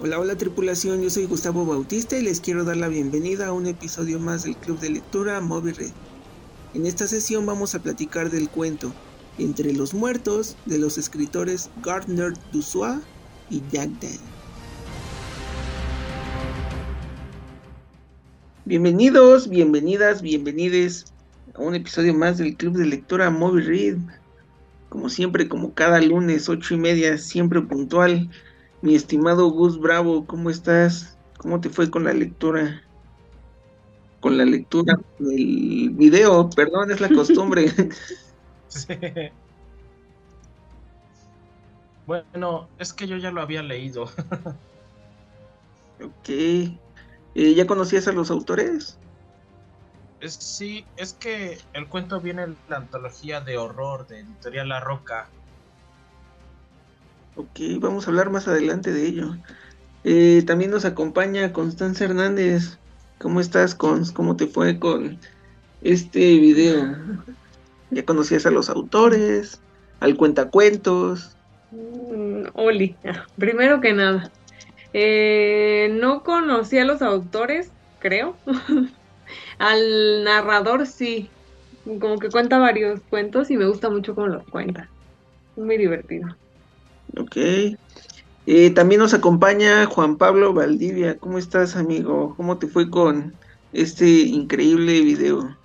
Hola, hola tripulación, yo soy Gustavo Bautista y les quiero dar la bienvenida a un episodio más del Club de Lectura Moby Red. En esta sesión vamos a platicar del cuento Entre los Muertos de los escritores Gardner Dussois y Jack Dan. Bienvenidos, bienvenidas, bienvenides a un episodio más del Club de Lectura Moby Read. Como siempre, como cada lunes, ocho y media, siempre puntual mi estimado Gus Bravo, ¿cómo estás? ¿Cómo te fue con la lectura? Con la lectura del video, perdón, es la costumbre. Sí. Bueno, es que yo ya lo había leído. ok. Eh, ¿Ya conocías a los autores? Es, sí, es que el cuento viene en la antología de horror de Editorial La Roca. Ok, vamos a hablar más adelante de ello. Eh, también nos acompaña Constanza Hernández. ¿Cómo estás, Cons? ¿Cómo te fue con este video? ¿Ya conocías a los autores? ¿Al cuentacuentos? Mm, Oli, primero que nada. Eh, no conocí a los autores, creo. Al narrador sí. Como que cuenta varios cuentos y me gusta mucho cómo los cuenta. Muy divertido. Ok. Eh, también nos acompaña Juan Pablo Valdivia. ¿Cómo estás, amigo? ¿Cómo te fue con este increíble video?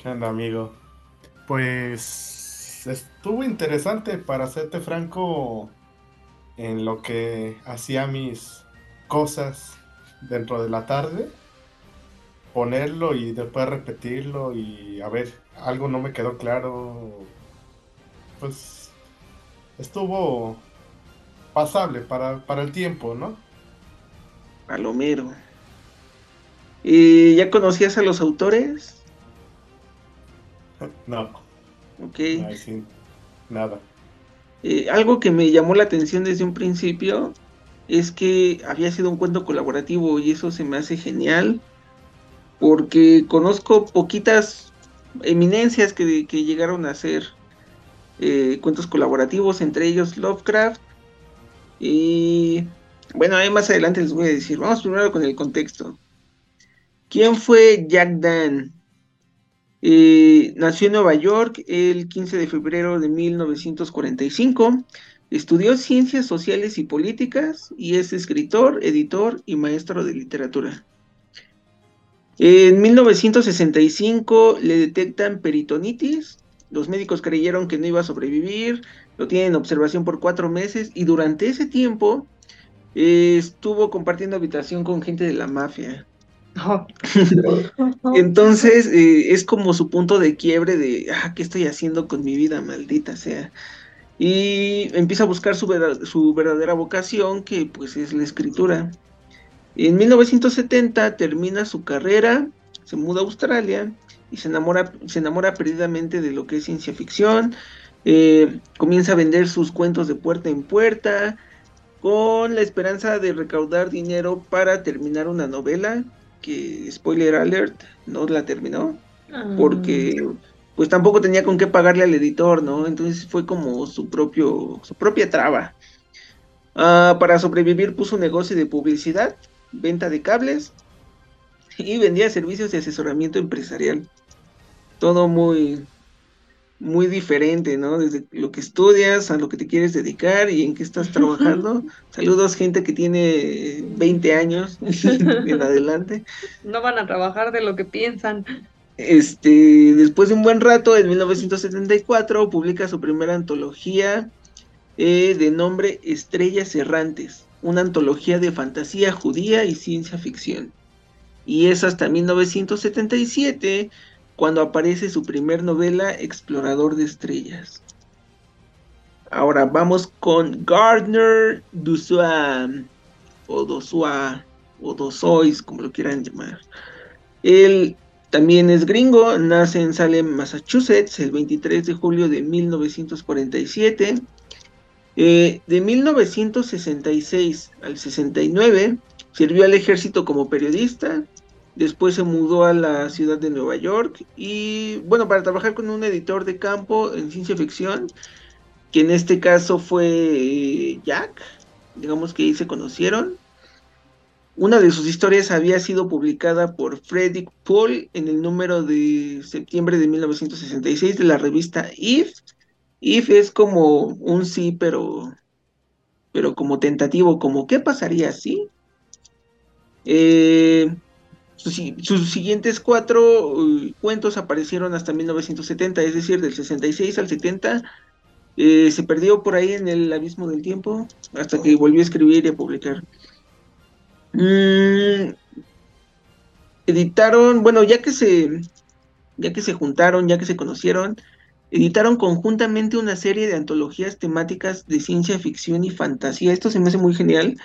¿Qué onda, amigo? Pues estuvo interesante, para serte franco, en lo que hacía mis cosas dentro de la tarde. Ponerlo y después repetirlo y a ver, algo no me quedó claro. Pues estuvo pasable para, para el tiempo, ¿no? Palomero. ¿Y ya conocías a los autores? No. Ok. nada. Eh, algo que me llamó la atención desde un principio es que había sido un cuento colaborativo y eso se me hace genial porque conozco poquitas eminencias que, que llegaron a ser eh, cuentos colaborativos, entre ellos Lovecraft. Y bueno, ahí más adelante les voy a decir. Vamos primero con el contexto. ¿Quién fue Jack Dan? Eh, nació en Nueva York el 15 de febrero de 1945. Estudió ciencias sociales y políticas y es escritor, editor y maestro de literatura. En 1965 le detectan peritonitis los médicos creyeron que no iba a sobrevivir, lo tienen en observación por cuatro meses y durante ese tiempo eh, estuvo compartiendo habitación con gente de la mafia. Entonces eh, es como su punto de quiebre de, ah, ¿qué estoy haciendo con mi vida, maldita sea? Y empieza a buscar su, su verdadera vocación, que pues es la escritura. En 1970 termina su carrera, se muda a Australia y se enamora, se enamora perdidamente de lo que es ciencia ficción. Eh, comienza a vender sus cuentos de puerta en puerta con la esperanza de recaudar dinero para terminar una novela que, spoiler alert, no la terminó ah. porque pues tampoco tenía con qué pagarle al editor, ¿no? Entonces fue como su propio, su propia traba. Ah, para sobrevivir puso un negocio de publicidad, venta de cables y vendía servicios de asesoramiento empresarial. Todo muy, muy diferente, ¿no? Desde lo que estudias a lo que te quieres dedicar y en qué estás trabajando. Saludos, gente que tiene 20 años en adelante. No van a trabajar de lo que piensan. Este, después de un buen rato, en 1974, publica su primera antología eh, de nombre Estrellas Errantes, una antología de fantasía judía y ciencia ficción y es hasta 1977 cuando aparece su primer novela Explorador de Estrellas. Ahora vamos con Gardner Dussois o Dosua o Dosois, como lo quieran llamar. Él también es gringo, nace en Salem, Massachusetts, el 23 de julio de 1947. Eh, de 1966 al 69 sirvió al ejército como periodista, Después se mudó a la ciudad de Nueva York y bueno, para trabajar con un editor de campo en ciencia ficción, que en este caso fue eh, Jack, digamos que ahí se conocieron. Una de sus historias había sido publicada por Frederick Paul en el número de septiembre de 1966 de la revista If. If es como un sí, pero, pero como tentativo, como ¿qué pasaría si? Eh, sus, siguientes cuatro uh, cuentos aparecieron hasta 1970, es decir, del 66 al 70. Eh, se perdió por ahí en el abismo del tiempo hasta que volvió a escribir y a publicar. Mm, editaron, bueno, ya que se ya que se juntaron, ya que se conocieron, editaron conjuntamente una serie de antologías temáticas de ciencia ficción y fantasía. Esto se me hace muy genial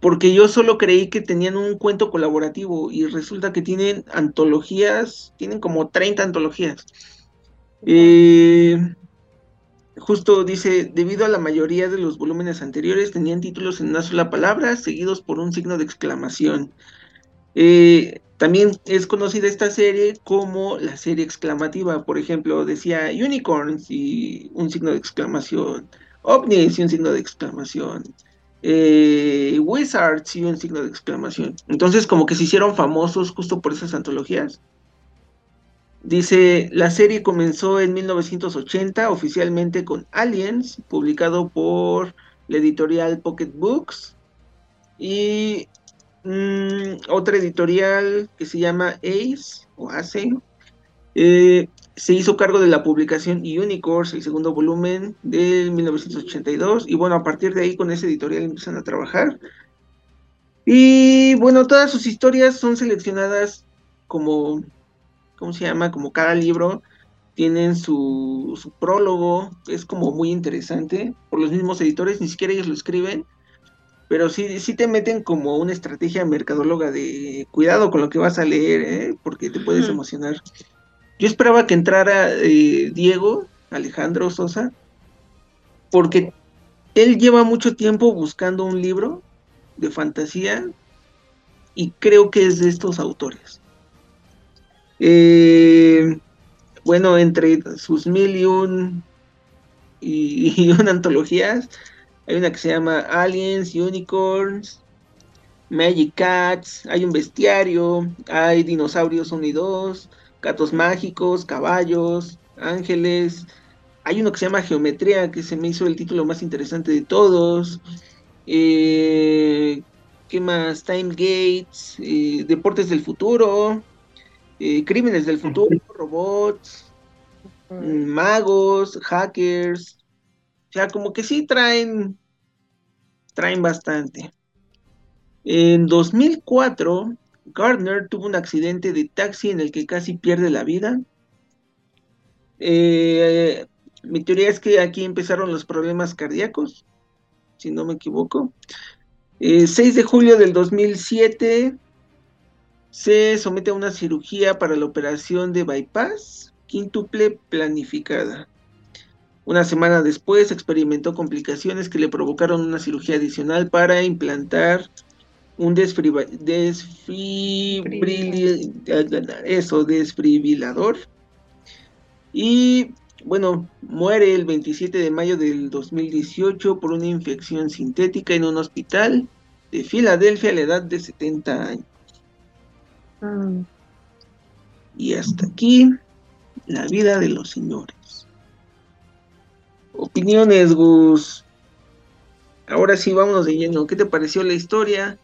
porque yo solo creí que tenían un cuento colaborativo y resulta que tienen antologías, tienen como 30 antologías. Eh, justo dice, debido a la mayoría de los volúmenes anteriores tenían títulos en una sola palabra, seguidos por un signo de exclamación. Eh, también es conocida esta serie como la serie exclamativa, por ejemplo, decía unicorns y un signo de exclamación, ovnis y un signo de exclamación, eh, Wizards y un signo de exclamación. Entonces como que se hicieron famosos justo por esas antologías. Dice, la serie comenzó en 1980 oficialmente con Aliens, publicado por la editorial Pocket Books. Y mm, otra editorial que se llama Ace o Ace. Eh, se hizo cargo de la publicación Unicorns, el segundo volumen de 1982, y bueno, a partir de ahí con ese editorial empiezan a trabajar. Y bueno, todas sus historias son seleccionadas como, ¿cómo se llama? Como cada libro tienen su, su prólogo, es como muy interesante, por los mismos editores, ni siquiera ellos lo escriben, pero sí, sí te meten como una estrategia mercadóloga de cuidado con lo que vas a leer, ¿eh? porque te puedes emocionar. Yo esperaba que entrara eh, Diego, Alejandro Sosa, porque él lleva mucho tiempo buscando un libro de fantasía y creo que es de estos autores. Eh, bueno, entre sus mil y un y, una antologías, hay una que se llama Aliens, Unicorns, Magic Cats, hay un bestiario, hay dinosaurios 1 y 2, gatos mágicos, caballos, ángeles. Hay uno que se llama Geometría, que se me hizo el título más interesante de todos. Eh, ¿Qué más? Time Gates, eh, Deportes del Futuro, eh, Crímenes del Futuro, robots, mm, magos, hackers. O sea, como que sí traen, traen bastante. En 2004 Gardner tuvo un accidente de taxi en el que casi pierde la vida. Eh, mi teoría es que aquí empezaron los problemas cardíacos, si no me equivoco. 6 eh, de julio del 2007 se somete a una cirugía para la operación de bypass quíntuple planificada. Una semana después experimentó complicaciones que le provocaron una cirugía adicional para implantar un eso, desfibrilador. Y bueno, muere el 27 de mayo del 2018 por una infección sintética en un hospital de Filadelfia a la edad de 70 años. Ah. Y hasta aquí la vida de los señores. Opiniones, Gus. Ahora sí, vámonos de lleno. ¿Qué te pareció la historia?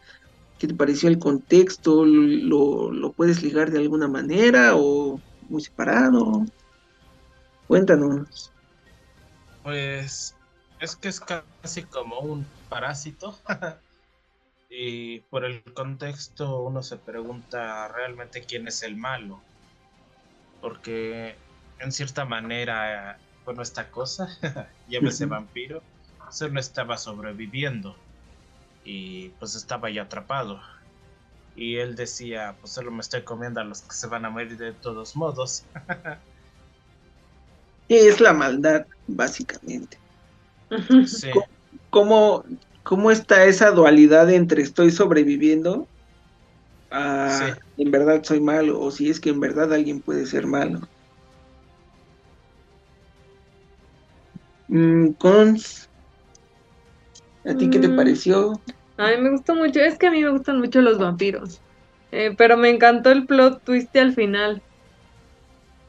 ¿Qué te pareció el contexto? ¿Lo, puedes ligar de alguna manera o muy separado? Cuéntanos. Pues es que es casi como un parásito. y por el contexto uno se pregunta realmente quién es el malo. Porque en cierta manera, bueno, esta cosa, llámese vampiro, no estaba sobreviviendo y pues estaba ya atrapado. Y él decía, pues solo me estoy comiendo a los que se van a morir de todos modos. es la maldad, básicamente. Sí. ¿Cómo, ¿Cómo, está esa dualidad entre estoy sobreviviendo a en verdad soy malo o si es que en verdad alguien puede ser malo? Mm, con ¿A ti qué te Mm. pareció? A mí me gustó mucho, es que a mí me gustan mucho los vampiros, Eh, pero me encantó el plot twist al final,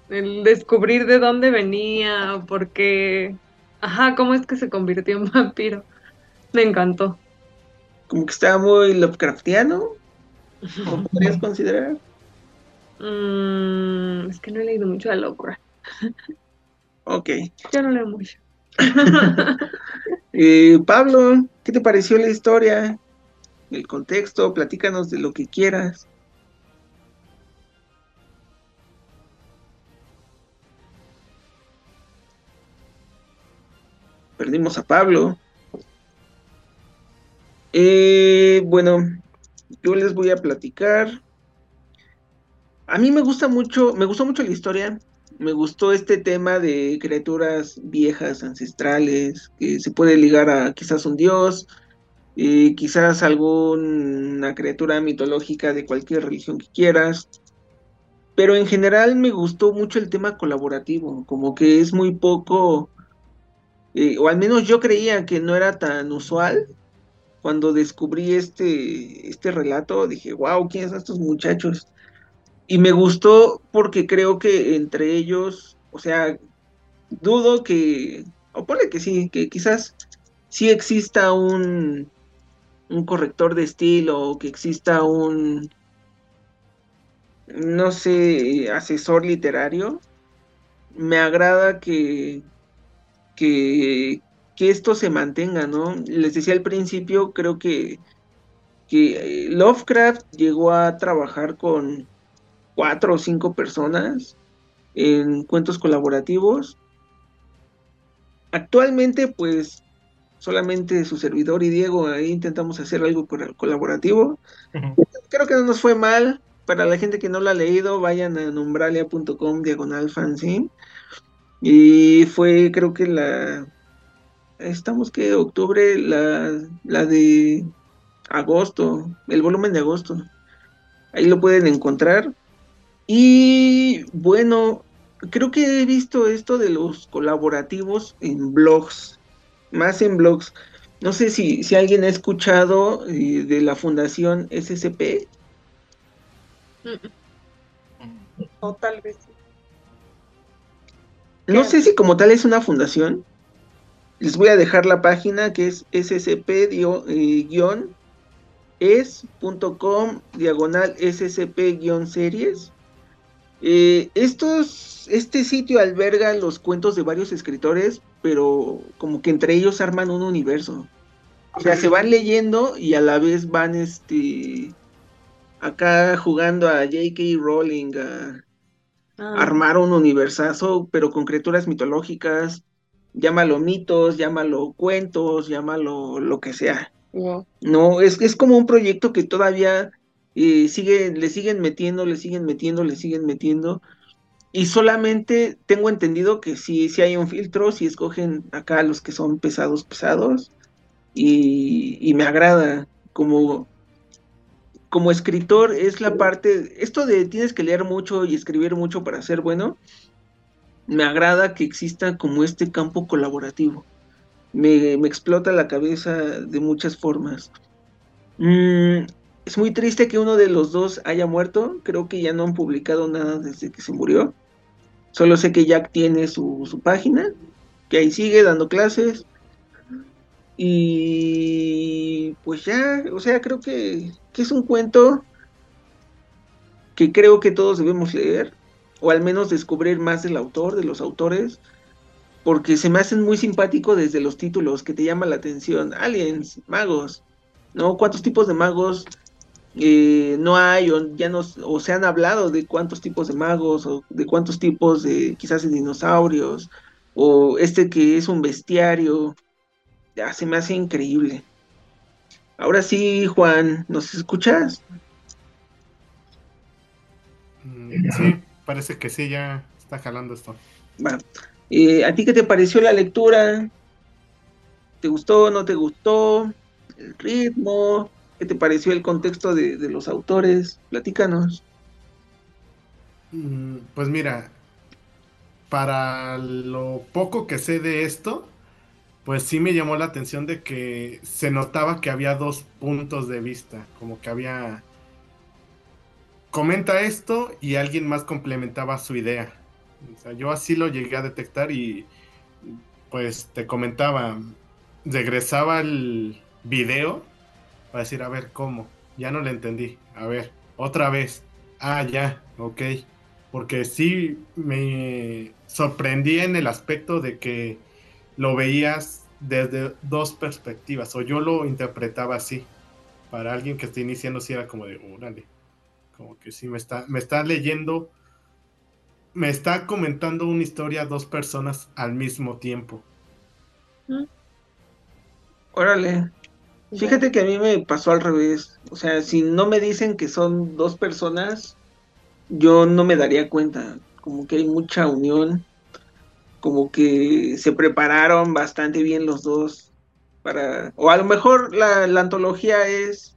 el descubrir de dónde venía, por qué, ajá, cómo es que se convirtió en vampiro, me encantó. Como que estaba muy Lovecraftiano, ¿lo podrías considerar? Mm, es que no he leído mucho a Lovecraft, Ok. yo no leo mucho. Eh, Pablo, ¿qué te pareció la historia? El contexto, platícanos de lo que quieras. Perdimos a Pablo. Eh, bueno, yo les voy a platicar. A mí me gusta mucho, me gustó mucho la historia. Me gustó este tema de criaturas viejas, ancestrales, que se puede ligar a quizás un dios, eh, quizás alguna criatura mitológica de cualquier religión que quieras. Pero en general me gustó mucho el tema colaborativo, como que es muy poco, eh, o al menos yo creía que no era tan usual. Cuando descubrí este, este relato, dije, wow, ¿quiénes son estos muchachos? Y me gustó porque creo que entre ellos, o sea, dudo que, o ponle que sí, que quizás sí exista un, un corrector de estilo, o que exista un, no sé, asesor literario. Me agrada que, que, que esto se mantenga, ¿no? Les decía al principio, creo que, que eh, Lovecraft llegó a trabajar con cuatro o cinco personas en cuentos colaborativos. Actualmente, pues, solamente su servidor y Diego ahí intentamos hacer algo col- colaborativo. Creo que no nos fue mal. Para la gente que no lo ha leído, vayan a numbralia.com diagonal fanzine. Y fue, creo que la. Estamos que octubre, la, la de agosto, el volumen de agosto. Ahí lo pueden encontrar. Y bueno, creo que he visto esto de los colaborativos en blogs, más en blogs. No sé si, si alguien ha escuchado eh, de la fundación SCP. O tal vez. No sé si como tal es una fundación. Les voy a dejar la página que es scp-es.com diagonal scp-series. Eh, estos, este sitio alberga los cuentos de varios escritores, pero como que entre ellos arman un universo. O sea, se van leyendo y a la vez van este acá jugando a J.K. Rowling, a, Ah, armar un universazo, pero con criaturas mitológicas, llámalo mitos, llámalo cuentos, llámalo lo que sea. No, es, es como un proyecto que todavía eh, sigue, le siguen metiendo, le siguen metiendo, le siguen metiendo. Y solamente tengo entendido que sí, sí hay un filtro, si escogen acá los que son pesados, pesados. Y, y me agrada como, como escritor es la parte, esto de tienes que leer mucho y escribir mucho para ser bueno, me agrada que exista como este campo colaborativo. Me, me explota la cabeza de muchas formas. Mm, es muy triste que uno de los dos haya muerto, creo que ya no han publicado nada desde que se murió. Solo sé que Jack tiene su, su página, que ahí sigue dando clases. Y pues ya, o sea, creo que, que es un cuento que creo que todos debemos leer, o al menos descubrir más del autor, de los autores, porque se me hacen muy simpáticos desde los títulos que te llama la atención. Aliens, magos, ¿no? ¿Cuántos tipos de magos eh, no hay? O ya no, o se han hablado de cuántos tipos de magos, o de cuántos tipos de quizás de dinosaurios, o este que es un bestiario. Ya se me hace increíble. Ahora sí, Juan, ¿nos escuchas? Mm, Sí, parece que sí, ya está jalando esto. Eh, ¿A ti qué te pareció la lectura? ¿Te gustó, no te gustó? ¿El ritmo? ¿Qué te pareció el contexto de, los autores? Platícanos. Mm, Pues mira, para lo poco que sé de esto, pues sí me llamó la atención de que se notaba que había dos puntos de vista, como que había... Comenta esto y alguien más complementaba su idea. O sea, yo así lo llegué a detectar y pues te comentaba, regresaba el video para decir, a ver, ¿cómo? Ya no le entendí. A ver, otra vez. Ah, ya, ok. Porque sí me sorprendí en el aspecto de que lo veías desde dos perspectivas, o yo lo interpretaba así. Para alguien que esté iniciando, sí era como de, órale, como que sí me está, me está leyendo, me está comentando una historia dos personas al mismo tiempo. Órale. Fíjate que a mí me pasó al revés. O sea, si no me dicen que son dos personas, yo no me daría cuenta. Como que hay mucha unión como que se prepararon bastante bien los dos para, o a lo mejor la, antología es,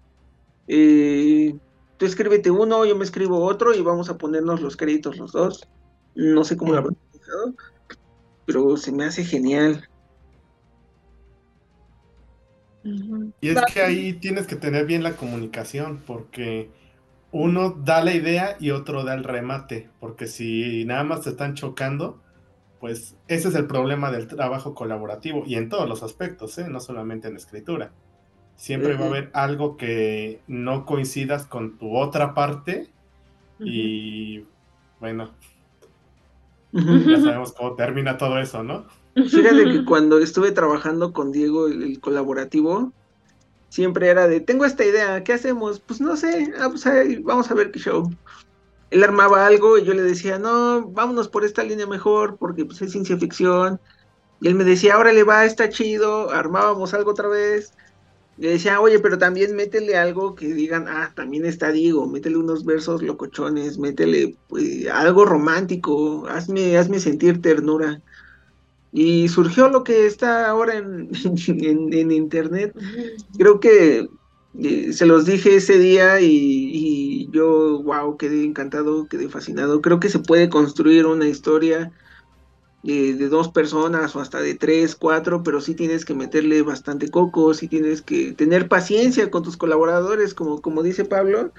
eh, tú escríbete uno, yo me escribo otro y vamos a ponernos los créditos los dos. No sé cómo lo habrán pero se me hace genial. Y es que ahí tienes que tener bien la comunicación, porque uno da la idea y otro da el remate, porque si nada más se están chocando, pues ese es el problema del trabajo colaborativo y en todos los aspectos, ¿eh? no solamente en escritura. Siempre va a haber algo que no coincidas con tu otra parte y bueno, ya sabemos cómo termina todo eso, ¿no? Fíjate que cuando estuve trabajando con Diego, el, colaborativo, siempre era de, tengo esta idea, ¿qué hacemos? Pues no sé, ah, pues vamos a ver qué show él armaba algo y yo le decía, no, vámonos por esta línea mejor, porque pues, es ciencia ficción. Y él me decía, ahora le va, está chido, armábamos algo otra vez. Le decía, oye, pero también métele algo que digan, ah, también está Diego, métele unos versos locochones, métele pues, algo romántico, hazme, hazme sentir ternura. Y surgió lo que está ahora en, en internet. Creo que se los dije ese día y, yo, wow, quedé encantado, quedé fascinado. Creo que se puede construir una historia de, dos personas o hasta de tres, cuatro, pero sí tienes que meterle bastante coco, sí tienes que tener paciencia con tus colaboradores, como, como dice Pablo.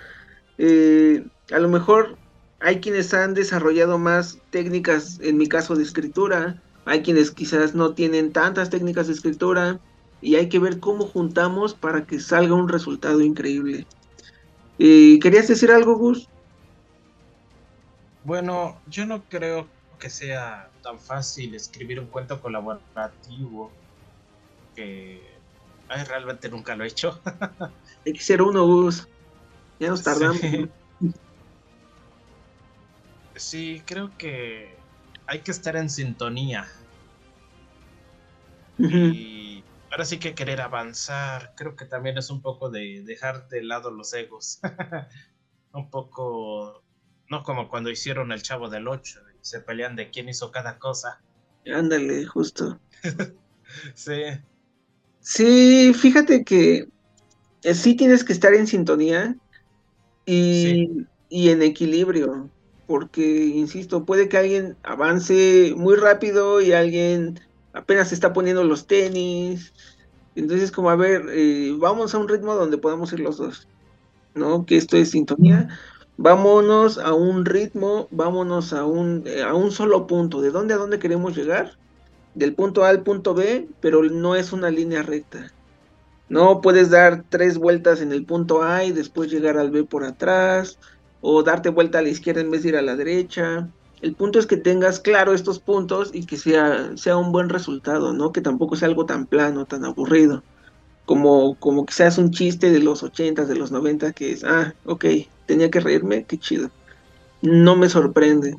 Eh, a lo mejor hay quienes han desarrollado más técnicas, en mi caso de escritura, hay quienes quizás no tienen tantas técnicas de escritura y hay que ver cómo juntamos para que salga un resultado increíble. Eh, ¿Querías decir algo, Gus? Bueno, yo no creo que sea tan fácil escribir un cuento colaborativo que ay, realmente nunca lo he hecho. hay que ser uno, Gus. Ya nos tardamos. Sí. creo que hay que estar en sintonía. Y ahora sí que querer avanzar, creo que también es un poco de dejar de lado los egos. un poco, no como cuando hicieron el Chavo del 8, se pelean de quién hizo cada cosa. Ándale, justo. sí. Sí, fíjate que eh, sí tienes que estar en sintonía y, y en equilibrio, porque, insisto, puede que alguien avance muy rápido y alguien apenas está poniendo los tenis. Entonces, como a ver, eh, vamos a un ritmo donde podamos ir los dos, ¿no? Que esto es sintonía. Vámonos a un ritmo, vámonos a un, eh, a un solo punto. ¿De dónde a dónde queremos llegar? Del punto A al punto B, pero no es una línea recta. No puedes dar tres vueltas en el punto A y después llegar al B por atrás, o darte vuelta a la izquierda en vez de ir a la derecha el punto es que tengas claro estos puntos y que sea, sea un buen resultado, ¿no? Que tampoco sea algo tan plano, tan aburrido. Como, como seas un chiste de los 80, de los 90, que es, ah, ok, tenía que reírme, qué chido. No me sorprende.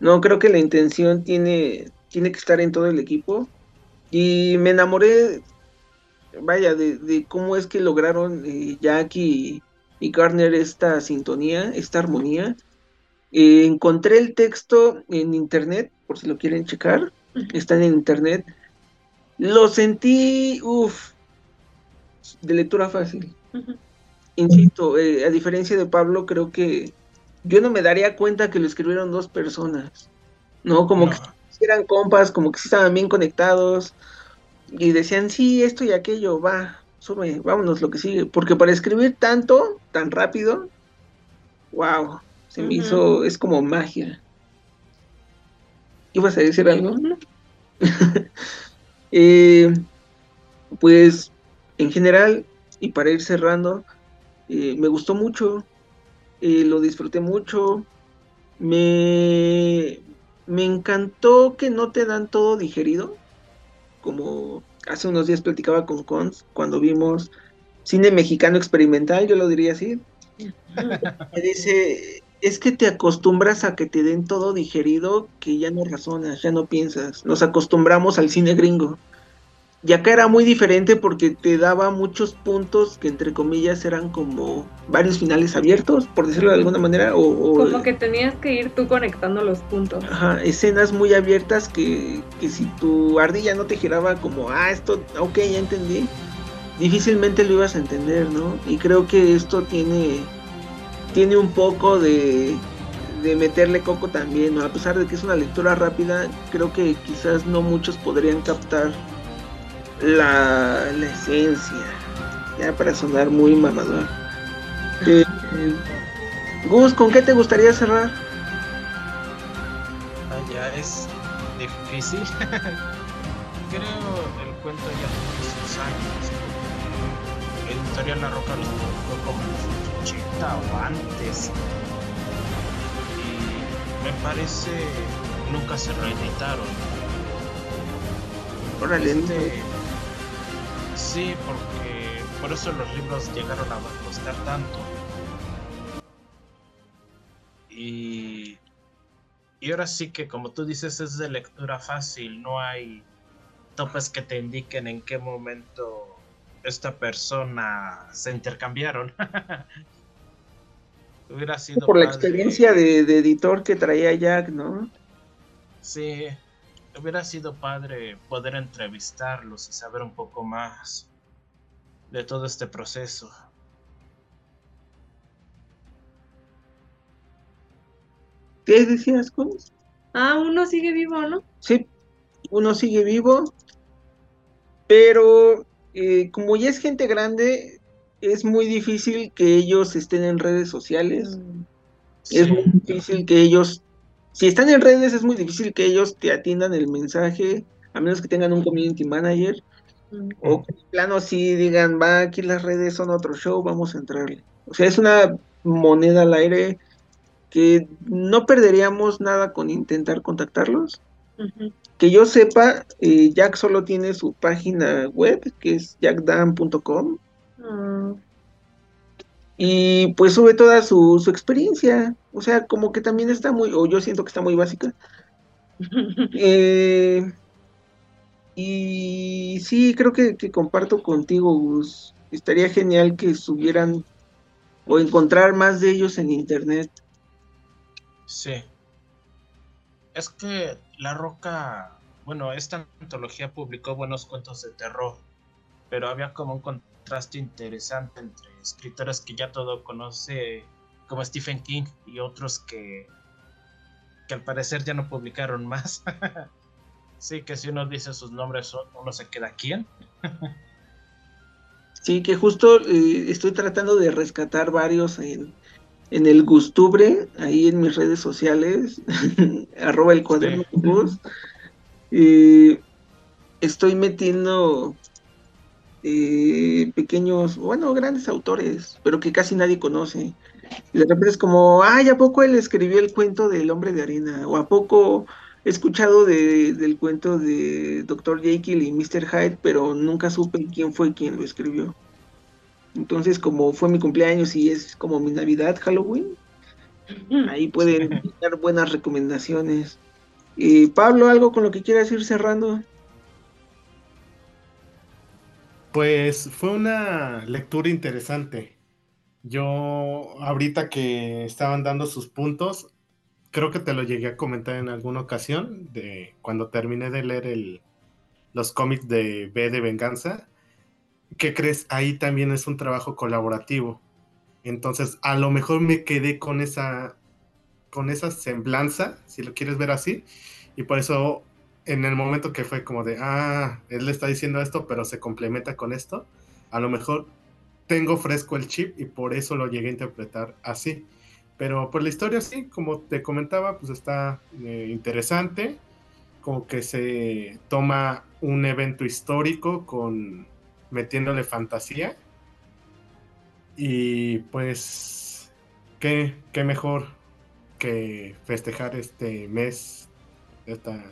No, creo que la intención tiene, tiene que estar en todo el equipo. Y me enamoré, vaya, de, cómo es que lograron eh, y Garner esta sintonía, esta armonía eh, encontré el texto en internet, por si lo quieren checar, están en internet. Lo sentí, uff, de lectura fácil. Insisto, eh, a diferencia de Pablo, creo que yo no me daría cuenta que lo escribieron dos personas, ¿no? Como que eran compas, como que estaban bien conectados. y decían, sí, esto y aquello, va, sube, vámonos lo que sigue. Porque para escribir tanto, tan rápido, wow, se me hizo, es como magia. ¿Ibas a decir algo? eh, pues, en general, y para ir cerrando, eh, me gustó mucho, eh, lo disfruté mucho, me, me encantó que no te dan todo digerido, como hace unos días platicaba con Cons cuando vimos cine mexicano experimental, yo lo diría así. Me dice, es que te acostumbras a que te den todo digerido, que ya no razonas, ya no piensas. Nos acostumbramos al cine gringo. Y acá era muy diferente porque te daba muchos puntos que entre comillas eran como varios finales abiertos, por decirlo de alguna manera. O, como que tenías que ir tú conectando los puntos. Ajá, escenas muy abiertas que, que si tu ardilla no te giraba como, ah, esto, ok, ya entendí, difícilmente lo ibas a entender, ¿no? Y creo que esto tiene, tiene un poco de, de meterle coco también, ¿no? A pesar de que es una lectura rápida, creo que quizás no muchos podrían captar la, la esencia, ya para sonar muy mamador. Eh, Gus, ¿con qué te gustaría cerrar? Ah, ya es difícil. Creo el cuento ya tiene sus años. Editorial La Roca lo publicó como en los 80 o antes. Y me parece nunca se reeditaron. Este, Sí, porque por eso los libros llegaron a costar tanto. Y, y ahora sí que como tú dices es de lectura fácil, no hay topes que te indiquen en qué momento esta persona se intercambiaron. Hubiera sido por la experiencia de, de editor que traía Jack, ¿no? Sí, hubiera sido padre poder entrevistarlos y saber un poco más de todo este proceso. ¿Qué decías, Cons? Ah, uno sigue vivo, ¿no? Sí, uno sigue vivo, pero eh, como ya es gente grande, es muy difícil que ellos estén en redes sociales. Mm. Es Sí. muy difícil que ellos, si están en redes, es muy difícil que ellos te atiendan el mensaje, a menos que tengan un community manager, o que de plano sí digan, va, aquí las redes son otro show, vamos a entrarle. O sea, es una moneda al aire que no perderíamos nada con intentar contactarlos. Que yo sepa, eh, Jack solo tiene su página web, que es jackdam.com, Ah, y pues sube toda su, su experiencia. O sea, como que también está muy, o yo siento que está muy básica. Eh, y sí, creo que, que comparto contigo, Gus. Estaría genial que subieran o encontrar más de ellos en internet. Sí. Es que La Roca, bueno, esta antología publicó buenos cuentos de terror, pero había como un contraste interesante entre escritores que ya todo conoce, como Stephen King, y otros que, que al parecer ya no publicaron más. sí, que si uno dice sus nombres, uno se queda quién. Sí, que justo eh, estoy tratando de rescatar varios en, en el Gustubre, ahí en mis redes sociales, arroba el cuaderno Sí. Eh, estoy metiendo eh, pequeños, bueno, grandes autores, pero que casi nadie conoce. Y de repente es como, ay, ¿a poco él escribió el cuento del hombre de arena? ¿O a poco he escuchado de- del cuento de Dr. Jekyll y Mr. Hyde, pero nunca supe quién fue quien lo escribió? Entonces, como fue mi cumpleaños y es como mi Navidad, Halloween, ahí pueden dar buenas recomendaciones. Eh, Pablo, ¿algo con lo que quieras ir cerrando? Pues fue una lectura interesante. Yo, ahorita que estaban dando sus puntos, creo que te lo llegué a comentar en alguna ocasión, de cuando terminé de leer el, los cómics de B de Venganza. ¿Qué crees? Ahí también es un trabajo colaborativo. Entonces, a lo mejor me quedé con esa, con esa semblanza, si lo quieres ver así, y por eso en el momento que fue como de, ah, él le está diciendo esto, pero se complementa con esto, a lo mejor tengo fresco el chip y por eso lo llegué a interpretar así. Pero por la historia sí, como te comentaba, pues está eh, interesante, como que se toma un evento histórico con metiéndole fantasía y pues qué, qué mejor que festejar este mes, esta,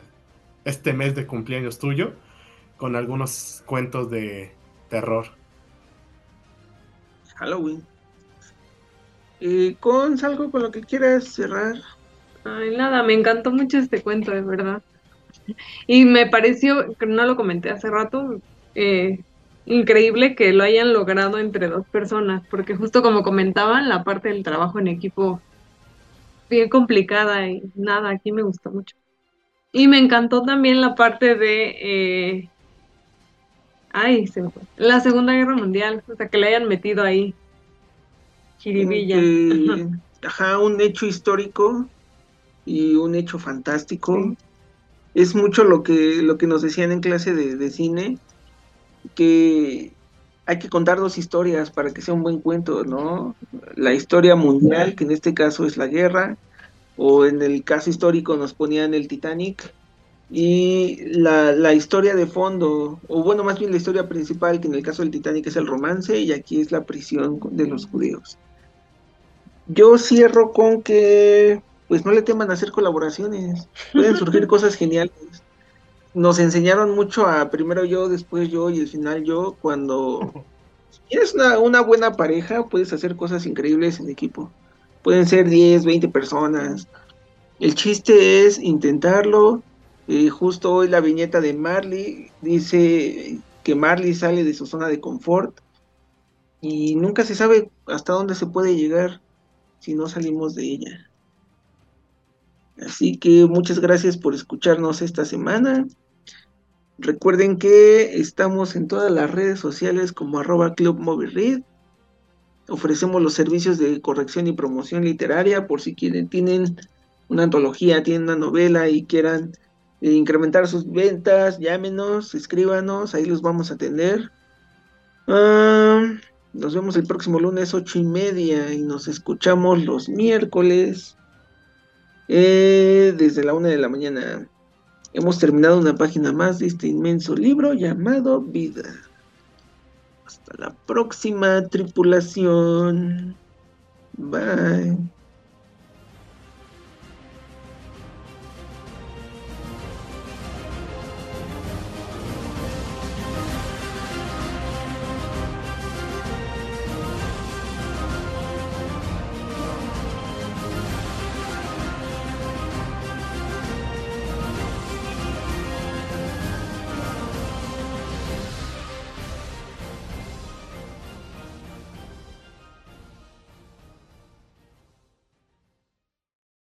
este mes de cumpleaños tuyo, con algunos cuentos de terror. Halloween. Eh, con algo con lo que quieras cerrar. Ay, nada, me encantó mucho este cuento, de verdad. Y me pareció, no lo comenté hace rato, eh, increíble que lo hayan logrado entre dos personas, porque justo como comentaban, la parte del trabajo en equipo bien complicada y nada, aquí me gustó mucho. Y me encantó también la parte de... Eh, ay, se me fue. La Segunda Guerra Mundial, o sea, que le hayan metido ahí. Jiribilla. ajá, un hecho histórico y un hecho fantástico. Es mucho lo que, lo que nos decían en clase de, de cine, que hay que contar dos historias para que sea un buen cuento, ¿no? La historia mundial, que en este caso es la guerra, o en el caso histórico nos ponían el Titanic, y la, historia de fondo, o bueno, más bien la historia principal, que en el caso del Titanic es el romance, y aquí es la prisión de los judíos. Yo cierro con que, pues no le teman a hacer colaboraciones, pueden surgir cosas geniales nos enseñaron mucho a primero yo, después yo y al final yo, cuando tienes una, una, buena pareja, puedes hacer cosas increíbles en equipo. Pueden ser 10, 20 personas. El chiste es intentarlo. Eh, justo hoy la viñeta de Marley dice que Marley sale de su zona de confort y nunca se sabe hasta dónde se puede llegar si no salimos de ella. Así que muchas gracias por escucharnos esta semana. Recuerden que estamos en todas las redes sociales como arroba Club Read. Ofrecemos los servicios de corrección y promoción literaria por si quieren, tienen una antología, tienen una novela y quieran eh, incrementar sus ventas, llámenos, escríbanos, ahí los vamos a atender. Ah, nos vemos el próximo lunes ocho y media y nos escuchamos los miércoles eh, desde la una de la mañana. Hemos terminado una página más de este inmenso libro llamado Vida. Hasta la próxima tripulación. Bye.